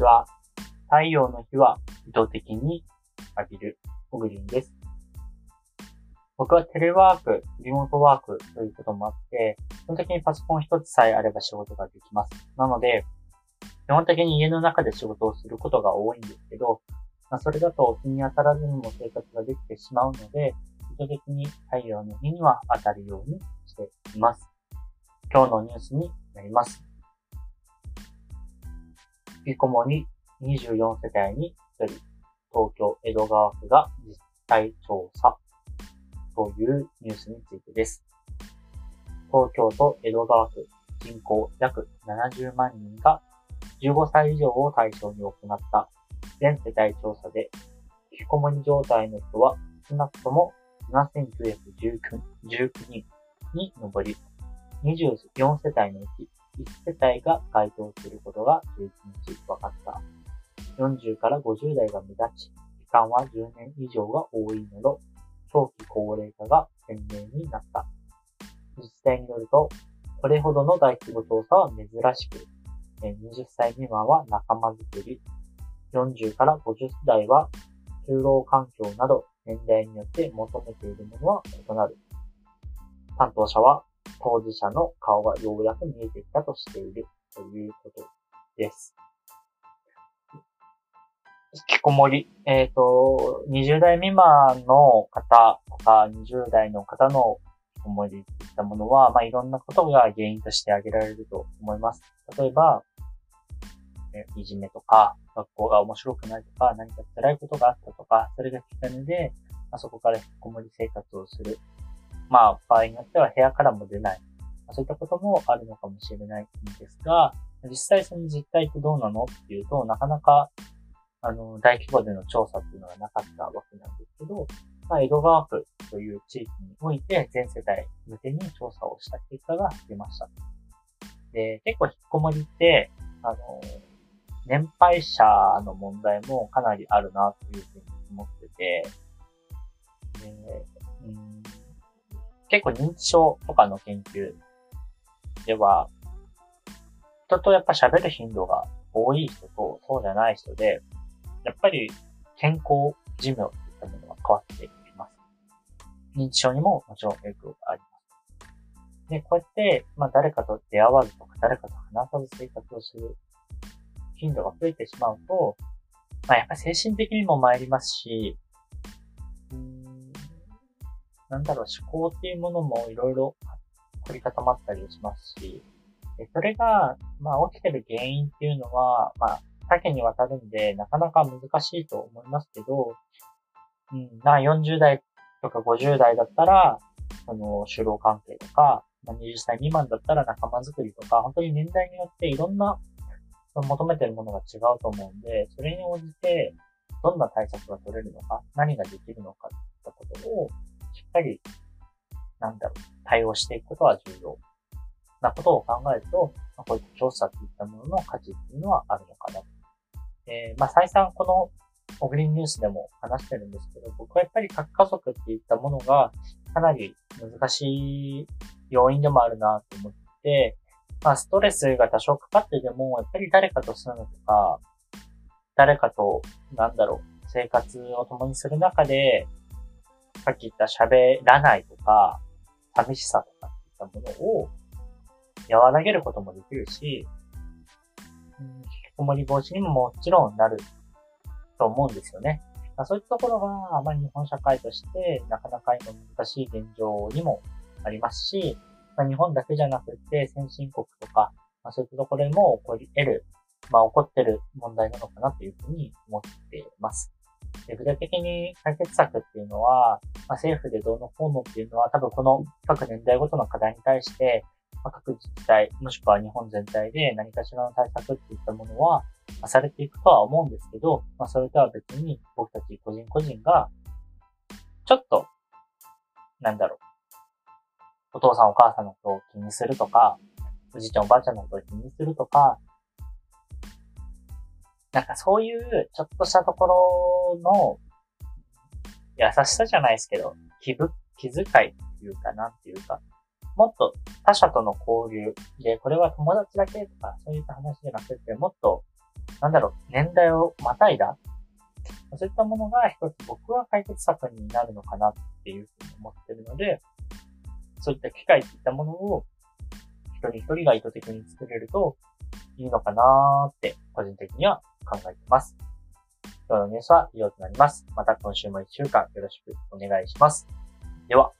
ちは。太陽の日は意図的に浴びる、オグリンです。僕はテレワーク、リモートワークということもあって、基本的にパソコン一つさえあれば仕事ができます。なので、基本的に家の中で仕事をすることが多いんですけど、まあ、それだと日に当たらずにも生活ができてしまうので、意図的に太陽の日には当たるようにしています。今日のニュースになります。引きこもり24世帯に1人、東京江戸川区が実態調査というニュースについてです。東京都江戸川区人口約70万人が15歳以上を対象に行った全世帯調査で、引きこもり状態の人は少なくとも7919人に上り、24世帯のうち1世帯が該当することが11日分かった。40から50代が目立ち、期間は10年以上が多いなど、長期高齢化が鮮明になった。自治体によると、これほどの大規模調査は珍しく、20歳未満は仲間づくり、40から50代は就労環境など年代によって求めているものは異なる。担当者は当事者の顔がようやく見えてきたとしているということです。引きこもり。えっ、ー、と、20代未満の方とか、20代の方の引きこもりといったものは、まあ、いろんなことが原因として挙げられると思います。例えば、いじめとか、学校が面白くないとか、何か辛いことがあったとか、それがきっかけで、まあ、そこから引きこもり生活をする。まあ、場合によっては部屋からも出ない。そういったこともあるのかもしれないんですが、実際その実態ってどうなのっていうと、なかなかあの、大規模での調査っていうのがなかったわけなんですけど、まあ、江戸川区という地域において全世帯向けに調査をした結果が出ました。で、結構引っこもりって、あの、年配者の問題もかなりあるなというふうに思ってて、で、結構認知症とかの研究では、人とやっぱ喋る頻度が多い人とそうじゃない人で、やっぱり健康寿命といったものは変わってきます。認知症にももちろん影響があります。で、こうやって、まあ誰かと出会わずとか誰かと話さず生活をする頻度が増えてしまうと、まあやっぱり精神的にも参りますし、うんなんだろう、思考っていうものもいろいろ凝り固まったりしますし、それが、まあ起きてる原因っていうのは、まあ多岐にわたるんで、なかなか難しいと思いますけど、うん、な、40代とか50代だったら、その、就労関係とか、まあ、20歳未満だったら仲間づくりとか、本当に年代によっていろんな、その求めてるものが違うと思うんで、それに応じて、どんな対策が取れるのか、何ができるのか、ったことを、っかり、なんだろう、対応していくことは重要なことを考えると、まあ、こういった調査といったものの価値っていうのはあるのかなえー、まあ、再三このオグリーンニュースでも話してるんですけど、僕はやっぱり核家族っていったものがかなり難しい要因でもあるなと思って、まあ、ストレスが多少かかってでも、やっぱり誰かと住むとか、誰かと、なんだろう、生活を共にする中で、さっき言った喋らないとか、寂しさとかっていったものを和らげることもできるし、引きこもり防止にももちろんなると思うんですよね。まあ、そういったところが、まあ、日本社会としてなかなか今難しい現状にもありますし、まあ、日本だけじゃなくて先進国とか、まあ、そういったところでも起こり得る、まあ、起こってる問題なのかなというふうに思っています。で具体的に解決策っていうのは、まあ、政府でどうのこうのっていうのは多分この各年代ごとの課題に対してまあ各自治体、もしくは日本全体で何かしらの対策っていったものは、まあされていくとは思うんですけど、まあ、それとは別に僕たち個人個人が、ちょっと、なんだろう、お父さんお母さんのことを気にするとか、おじいちゃんおばあちゃんのことを気にするとか、なんかそういうちょっとしたところの優しさじゃないですけど、気ぶ、気遣いっていうかなんていうか、もっと他者との交流で、これは友達だけとか、そういった話じゃなくて、もっとなんだろう、年代をまたいだ、そういったものが一つ僕は解決策になるのかなっていうふうに思ってるので、そういった機械といったものを一人一人が意図的に作れるといいのかなーって個人的には考えてます。今日のニュースは以上となります。また今週も一週間よろしくお願いします。では。